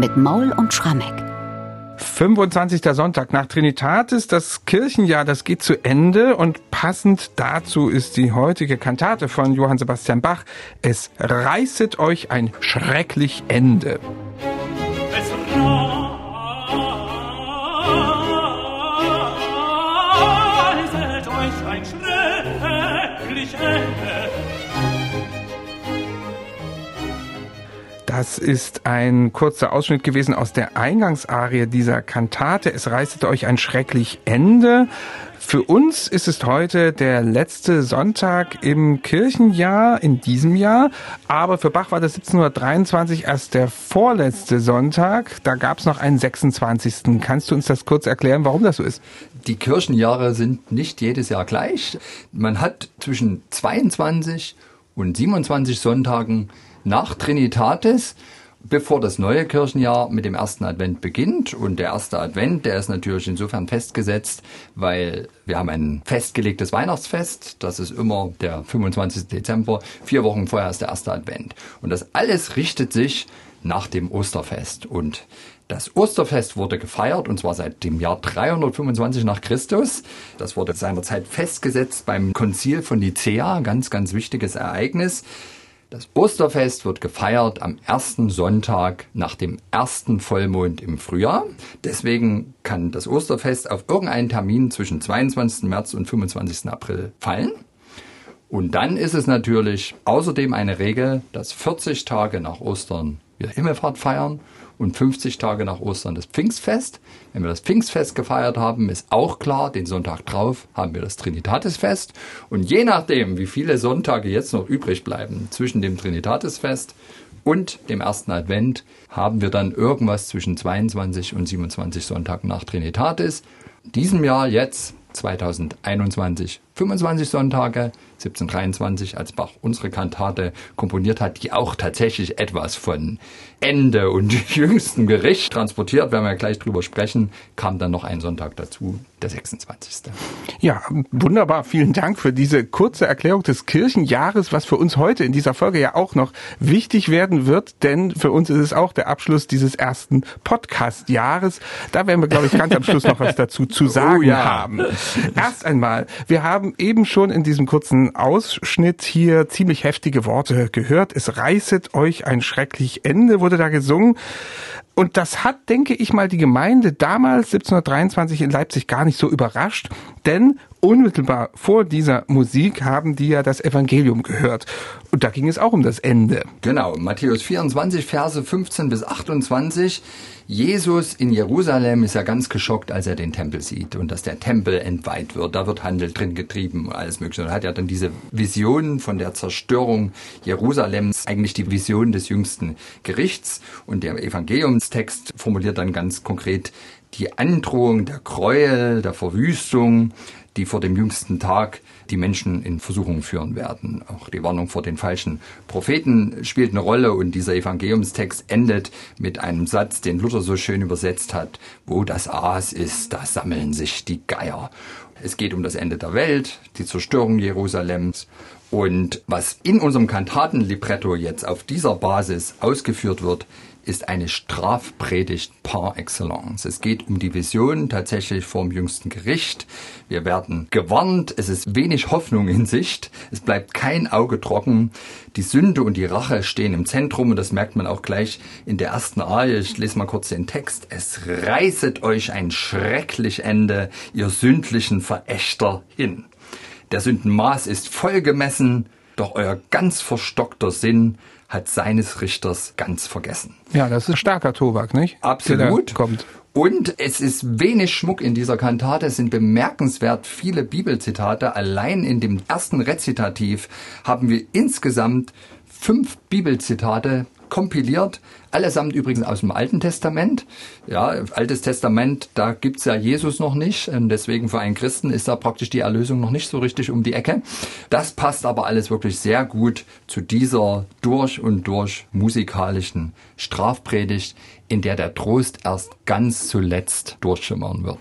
mit Maul und Schrammeck. 25. Sonntag nach Trinitatis, das Kirchenjahr, das geht zu Ende und passend dazu ist die heutige Kantate von Johann Sebastian Bach. Es reißet euch ein schrecklich Ende. Es reißet euch ein schrecklich Ende. Das ist ein kurzer Ausschnitt gewesen aus der Eingangsarie dieser Kantate. Es reißete euch ein schrecklich Ende. Für uns ist es heute der letzte Sonntag im Kirchenjahr in diesem Jahr, aber für Bach war das 1723 erst der vorletzte Sonntag. Da gab es noch einen 26. Kannst du uns das kurz erklären, warum das so ist? Die Kirchenjahre sind nicht jedes Jahr gleich. Man hat zwischen 22 und 27 Sonntagen nach Trinitatis, bevor das neue Kirchenjahr mit dem ersten Advent beginnt. Und der erste Advent, der ist natürlich insofern festgesetzt, weil wir haben ein festgelegtes Weihnachtsfest. Das ist immer der 25. Dezember. Vier Wochen vorher ist der erste Advent. Und das alles richtet sich nach dem Osterfest. Und das Osterfest wurde gefeiert und zwar seit dem Jahr 325 nach Christus. Das wurde seinerzeit festgesetzt beim Konzil von Nicea, ganz, ganz wichtiges Ereignis. Das Osterfest wird gefeiert am ersten Sonntag nach dem ersten Vollmond im Frühjahr. Deswegen kann das Osterfest auf irgendeinen Termin zwischen 22. März und 25. April fallen. Und dann ist es natürlich außerdem eine Regel, dass 40 Tage nach Ostern wir Himmelfahrt feiern und 50 Tage nach Ostern das Pfingstfest. Wenn wir das Pfingstfest gefeiert haben, ist auch klar, den Sonntag drauf haben wir das Trinitatisfest. Und je nachdem, wie viele Sonntage jetzt noch übrig bleiben zwischen dem Trinitatisfest und dem ersten Advent, haben wir dann irgendwas zwischen 22 und 27 Sonntagen nach Trinitatis. Diesem Jahr jetzt 2021 25 Sonntage, 1723, als Bach unsere Kantate komponiert hat, die auch tatsächlich etwas von Ende und jüngstem Gericht transportiert, werden wir gleich drüber sprechen, kam dann noch ein Sonntag dazu, der 26. Ja, wunderbar. Vielen Dank für diese kurze Erklärung des Kirchenjahres, was für uns heute in dieser Folge ja auch noch wichtig werden wird, denn für uns ist es auch der Abschluss dieses ersten Podcast-Jahres. Da werden wir, glaube ich, ganz am Schluss noch was dazu zu oh sagen oh, ja. haben. Erst einmal, wir haben eben schon in diesem kurzen Ausschnitt hier ziemlich heftige Worte gehört. Es reißet euch ein schrecklich Ende, wurde da gesungen. Und das hat, denke ich mal, die Gemeinde damals 1723 in Leipzig gar nicht so überrascht, denn unmittelbar vor dieser Musik haben die ja das Evangelium gehört. Und da ging es auch um das Ende. Genau, Matthäus 24, Verse 15 bis 28. Jesus in Jerusalem ist ja ganz geschockt, als er den Tempel sieht und dass der Tempel entweiht wird. Da wird Handel drin getrieben, alles Mögliche. Und er hat ja dann diese Vision von der Zerstörung Jerusalems, eigentlich die Vision des jüngsten Gerichts. Und der Evangeliumstext formuliert dann ganz konkret die Androhung der Gräuel, der Verwüstung, die vor dem jüngsten Tag die Menschen in Versuchung führen werden. Auch die Warnung vor den falschen Propheten spielt eine Rolle und dieser Evangeliumstext endet mit einem Satz, den Luther so schön übersetzt hat, wo das Aas ist, da sammeln sich die Geier. Es geht um das Ende der Welt, die Zerstörung Jerusalems und was in unserem Kantatenlibretto jetzt auf dieser Basis ausgeführt wird, ist eine Strafpredigt par excellence. Es geht um die Vision tatsächlich vorm jüngsten Gericht. Wir werden gewarnt, es ist wenig Hoffnung in Sicht, es bleibt kein Auge trocken. Die Sünde und die Rache stehen im Zentrum und das merkt man auch gleich in der ersten Arie. Ich lese mal kurz den Text. Es reißet euch ein schrecklich Ende, ihr sündlichen Verächter hin. Der Sündenmaß ist voll gemessen, doch euer ganz verstockter Sinn hat seines Richters ganz vergessen. Ja, das ist starker Tobak, nicht? Absolut. kommt. Und es ist wenig Schmuck in dieser Kantate. Es sind bemerkenswert viele Bibelzitate. Allein in dem ersten Rezitativ haben wir insgesamt fünf Bibelzitate kompiliert, allesamt übrigens aus dem Alten Testament. Ja, Altes Testament, da gibt's ja Jesus noch nicht. Und deswegen für einen Christen ist da praktisch die Erlösung noch nicht so richtig um die Ecke. Das passt aber alles wirklich sehr gut zu dieser durch und durch musikalischen Strafpredigt, in der der Trost erst ganz zuletzt durchschimmern wird.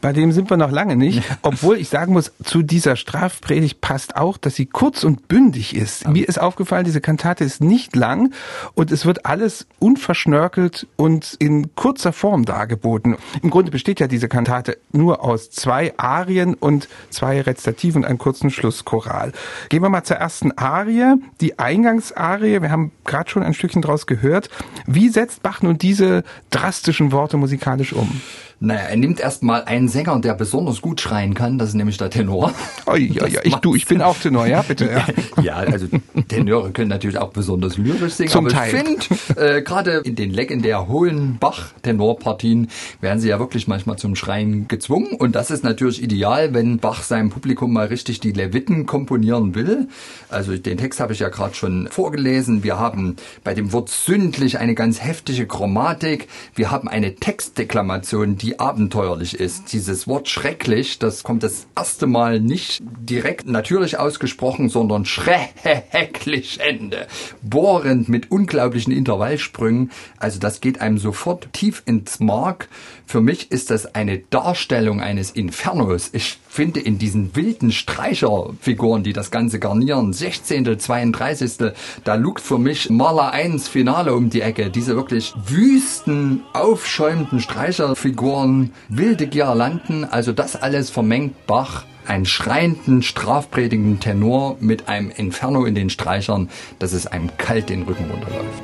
Bei dem sind wir noch lange nicht, obwohl ich sagen muss, zu dieser Strafpredigt passt auch, dass sie kurz und bündig ist. Mir ist aufgefallen, diese Kantate ist nicht lang und es wird alles unverschnörkelt und in kurzer Form dargeboten. Im Grunde besteht ja diese Kantate nur aus zwei Arien und zwei Rezitativen und einem kurzen Schlusschoral. Gehen wir mal zur ersten Arie, die Eingangsarie. Wir haben gerade schon ein Stückchen draus gehört. Wie setzt Bach nun diese drastischen Worte musikalisch um? Naja, er nimmt erstmal einen Sänger, der besonders gut schreien kann, das ist nämlich der Tenor. Oh, ja, ja, ich, du, ich bin auch Tenor, ja, bitte. Ja, ja also Tenöre können natürlich auch besonders lyrisch singen, Zum aber Teil. ich finde, äh, gerade in den legendär hohen Bach-Tenorpartien werden sie ja wirklich manchmal zum Schreien gezwungen und das ist natürlich ideal, wenn Bach seinem Publikum mal richtig die Leviten komponieren will. Also den Text habe ich ja gerade schon vorgelesen. Wir haben bei dem Wort sündlich eine ganz heftige Chromatik. Wir haben eine Textdeklamation, die abenteuerlich ist. Dieses Wort schrecklich, das kommt das erste Mal nicht direkt natürlich ausgesprochen, sondern schrecklich Ende. Bohrend mit unglaublichen Intervallsprüngen. Also das geht einem sofort tief ins Mark. Für mich ist das eine Darstellung eines Infernos. Ich finde in diesen wilden Streicherfiguren, die das Ganze garnieren, 16., 32., da lugt für mich Maler 1 Finale um die Ecke. Diese wirklich wüsten, aufschäumenden Streicherfiguren, wilde Girlanden, also das alles vermengt Bach einen schreienden, strafpredigenden Tenor mit einem Inferno in den Streichern, dass es einem kalt den Rücken runterläuft.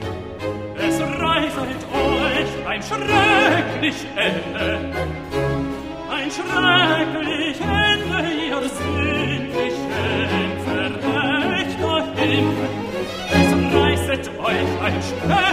Es reifet euch ein schrecklich Ende, ein schrecklich Ende, ihr sündlichen Verrächter Es reißet euch ein schrecklich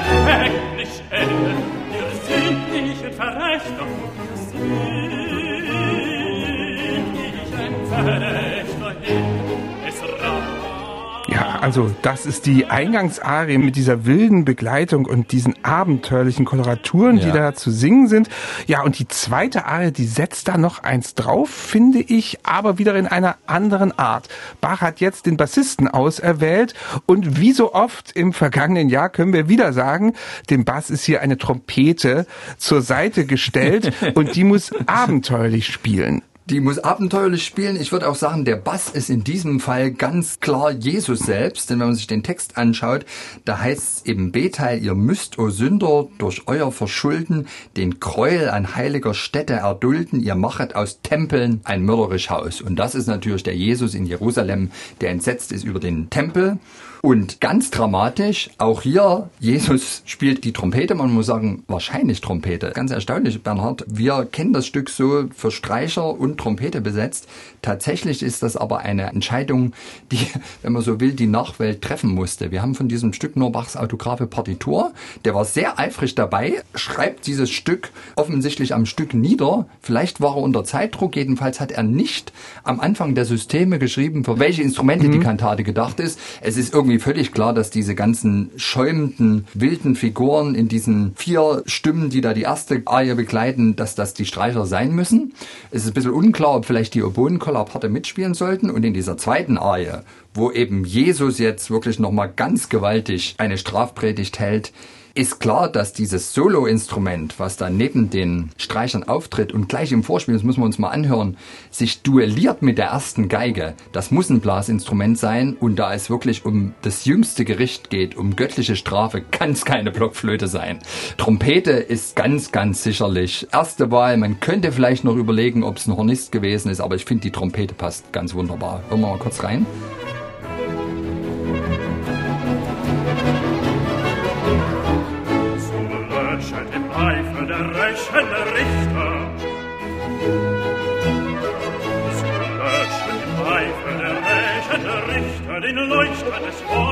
also das ist die Eingangsarie mit dieser wilden Begleitung und diesen abenteuerlichen Koloraturen, die Ja. da zu singen sind. Ja, und die zweite Arie, die setzt da noch eins drauf, finde ich, aber wieder in einer anderen Art. Bach hat jetzt den Bassisten auserwählt und wie so oft im vergangenen Jahr können wir wieder sagen, dem Bass ist hier eine Trompete zur Seite gestellt und die muss abenteuerlich spielen. Die muss abenteuerlich spielen. Ich würde auch sagen, der Bass ist in diesem Fall ganz klar Jesus selbst. Denn wenn man sich den Text anschaut, da heißt es eben B-Teil, ihr müsst, o Sünder, durch euer Verschulden den Gräuel an heiliger Stätte erdulden. Ihr machet aus Tempeln ein mörderisch Haus. Und das ist natürlich der Jesus in Jerusalem, der entsetzt ist über den Tempel. Und ganz dramatisch, auch hier, Jesus spielt die Trompete, man muss sagen, wahrscheinlich Trompete. Ganz erstaunlich, Bernhard. Wir kennen das Stück so für Streicher und Trompete besetzt. Tatsächlich ist das aber eine Entscheidung, die, wenn man so will, die Nachwelt treffen musste. Wir haben von diesem Stück nur Bachs autographe Partitur. Der war sehr eifrig dabei, schreibt dieses Stück offensichtlich am Stück nieder. Vielleicht war er unter Zeitdruck, jedenfalls hat er nicht am Anfang der Systeme geschrieben, für welche Instrumente die Kantate gedacht ist. Es ist irgendwie völlig klar, dass diese ganzen schäumenden, wilden Figuren in diesen vier Stimmen, die da die erste Arie begleiten, dass das die Streicher sein müssen. Es ist ein bisschen unklar, ob vielleicht die Oboenkollaparte mitspielen sollten. Und in dieser zweiten Arie, wo eben Jesus jetzt wirklich nochmal ganz gewaltig eine Strafpredigt hält, ist klar, dass dieses Solo-Instrument, was da neben den Streichern auftritt und gleich im Vorspiel, das müssen wir uns mal anhören, sich duelliert mit der ersten Geige. Das muss ein Blasinstrument sein und da es wirklich um das jüngste Gericht geht, um göttliche Strafe, kann es keine Blockflöte sein. Trompete ist ganz, ganz sicherlich erste Wahl. Man könnte vielleicht noch überlegen, ob es ein Hornist gewesen ist, aber ich finde, die Trompete passt ganz wunderbar. Hören wir mal kurz rein. Leuchter des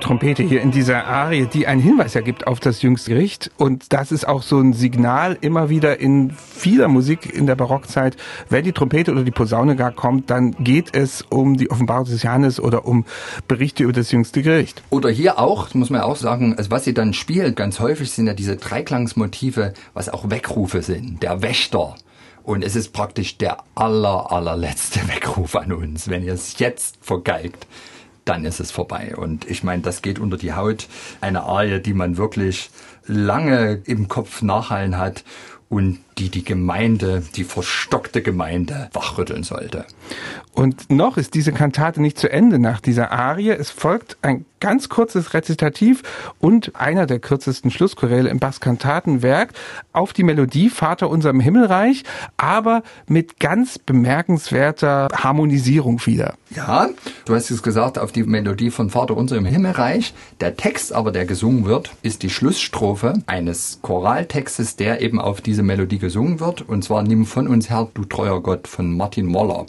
Trompete hier in dieser Arie, die einen Hinweis ergibt auf das jüngste Gericht. Und das ist auch so ein Signal immer wieder in vieler Musik in der Barockzeit. Wenn die Trompete oder die Posaune gar kommt, dann geht es um die Offenbarung des Johannes oder um Berichte über das jüngste Gericht. Oder hier auch, muss man auch sagen, also was sie dann spielt, ganz häufig sind ja diese Dreiklangsmotive, was auch Weckrufe sind. Der Wächter. Und es ist praktisch der aller, allerletzte Weckruf an uns. Wenn ihr es jetzt vergeigt, dann ist es vorbei. Und ich meine, das geht unter die Haut. Eine Arie, die man wirklich lange im Kopf nachhallen hat und die die Gemeinde, die verstockte Gemeinde wachrütteln sollte. Und noch ist diese Kantate nicht zu Ende nach dieser Arie. Es folgt ein ganz kurzes Rezitativ und einer der kürzesten Schlusschoräle im Bachs Kantatenwerk auf die Melodie Vater unserem Himmelreich, aber mit ganz bemerkenswerter Harmonisierung wieder. Ja, du hast es gesagt, auf die Melodie von Vater unserem Himmelreich. Der Text aber, der gesungen wird, ist die Schlussstrophe eines Choraltextes, der eben auf diese Melodie gesungen wird. Und zwar Nimm von uns Herr, du treuer Gott von Martin Moller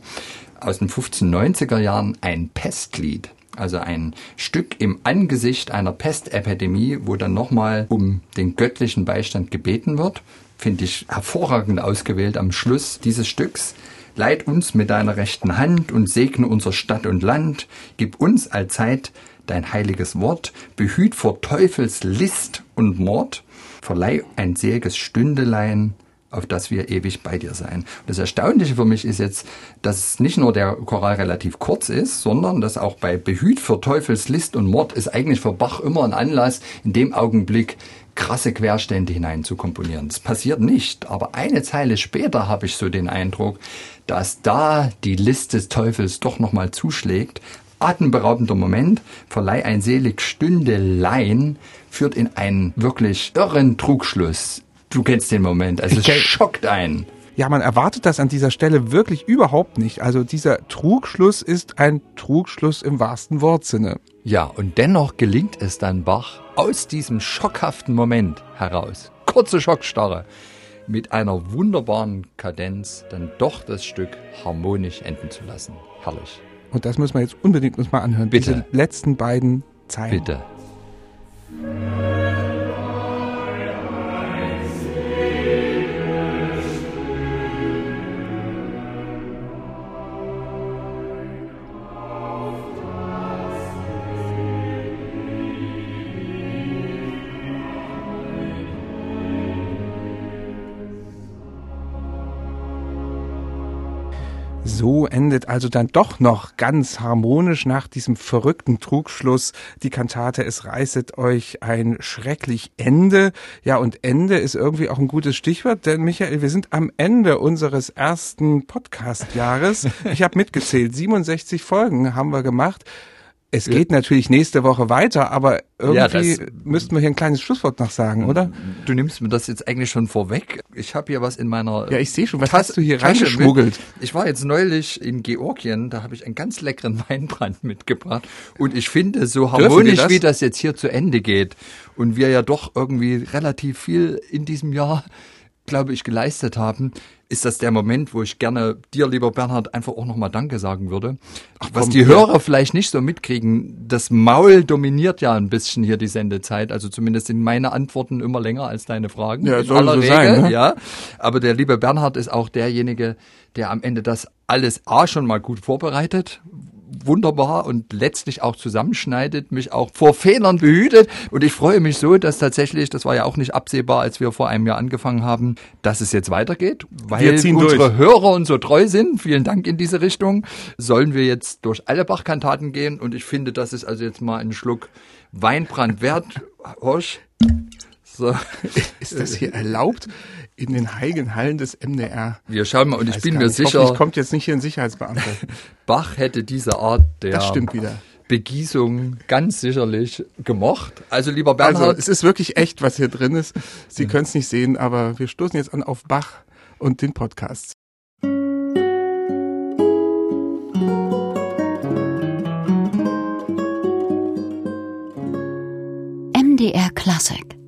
aus den 1590er Jahren ein Pestlied. Also ein Stück im Angesicht einer Pestepidemie, wo dann nochmal um den göttlichen Beistand gebeten wird. Finde ich hervorragend ausgewählt am Schluss dieses Stücks. Leid uns mit deiner rechten Hand und segne unser Stadt und Land. Gib uns allzeit dein heiliges Wort. Behüt vor Teufels List und Mord. Verleih ein seliges Stündelein auf das wir ewig bei dir sein. Das Erstaunliche für mich ist jetzt, dass nicht nur der Choral relativ kurz ist, sondern dass auch bei Behüt für Teufels List und Mord ist eigentlich für Bach immer ein Anlass, in dem Augenblick krasse Querstände hinein zu komponieren. Das passiert nicht, aber eine Zeile später habe ich so den Eindruck, dass da die List des Teufels doch nochmal zuschlägt. Atemberaubender Moment, verleih ein selig Stündelein, führt in einen wirklich irren Trugschluss Du kennst den Moment. Also es schockt einen. Ja, man erwartet das an dieser Stelle wirklich überhaupt nicht. Also dieser Trugschluss ist ein Trugschluss im wahrsten Wortsinne. Ja, und dennoch gelingt es dann Bach aus diesem schockhaften Moment heraus, kurze Schockstarre, mit einer wunderbaren Kadenz dann doch das Stück harmonisch enden zu lassen. Herrlich. Und das müssen wir jetzt unbedingt uns mal anhören. Bitte. Diese letzten beiden Zeilen. Bitte. So endet also dann doch noch ganz harmonisch nach diesem verrückten Trugschluss die Kantate Es reißet euch ein schrecklich Ende. Ja, und Ende ist irgendwie auch ein gutes Stichwort, denn Michael, wir sind am Ende unseres ersten Podcast-Jahres. Ich habe mitgezählt, 67 Folgen haben wir gemacht. Es geht natürlich nächste Woche weiter, aber irgendwie ja, müssten wir hier ein kleines Schlusswort noch sagen, oder? Du nimmst mir das jetzt eigentlich schon vorweg. Ich habe hier was in meiner Ja, ich sehe schon, was hast du hier reingeschmuggelt? Ich war jetzt neulich in Georgien, da habe ich einen ganz leckeren Weinbrand mitgebracht und ich finde so harmonisch, das? wie das jetzt hier zu Ende geht und wir ja doch irgendwie relativ viel in diesem Jahr glaube ich, geleistet haben, ist das der Moment, wo ich gerne dir, lieber Bernhard, einfach auch nochmal Danke sagen würde. Ach, Was die Hörer vielleicht nicht so mitkriegen, das Maul dominiert ja ein bisschen hier die Sendezeit. Also zumindest sind meine Antworten immer länger als deine Fragen. Ja, soll so Regel, sein, ne? ja. Aber der liebe Bernhard ist auch derjenige, der am Ende das alles A schon mal gut vorbereitet, wunderbar und letztlich auch zusammenschneidet, mich auch vor Fehlern behütet. Und ich freue mich so, dass tatsächlich, das war ja auch nicht absehbar, als wir vor einem Jahr angefangen haben, dass es jetzt weitergeht, weil unsere durch. Hörer uns so treu sind. Vielen Dank in diese Richtung. Sollen wir jetzt durch alle Bachkantaten gehen? Und ich finde, das ist also jetzt mal ein Schluck Weinbrand wert. Horsch. So. Ist das hier erlaubt? In den heiligen Hallen des MDR. Wir schauen mal und ich, ich bin mir nicht, sicher. kommt jetzt nicht hier ein Sicherheitsbeamter. Bach hätte diese Art der das stimmt wieder. Begießung ganz sicherlich gemocht. Also lieber Bernhard. Also es ist wirklich echt, was hier drin ist. Sie können es nicht sehen, aber wir stoßen jetzt an auf Bach und den Podcast. MDR Classic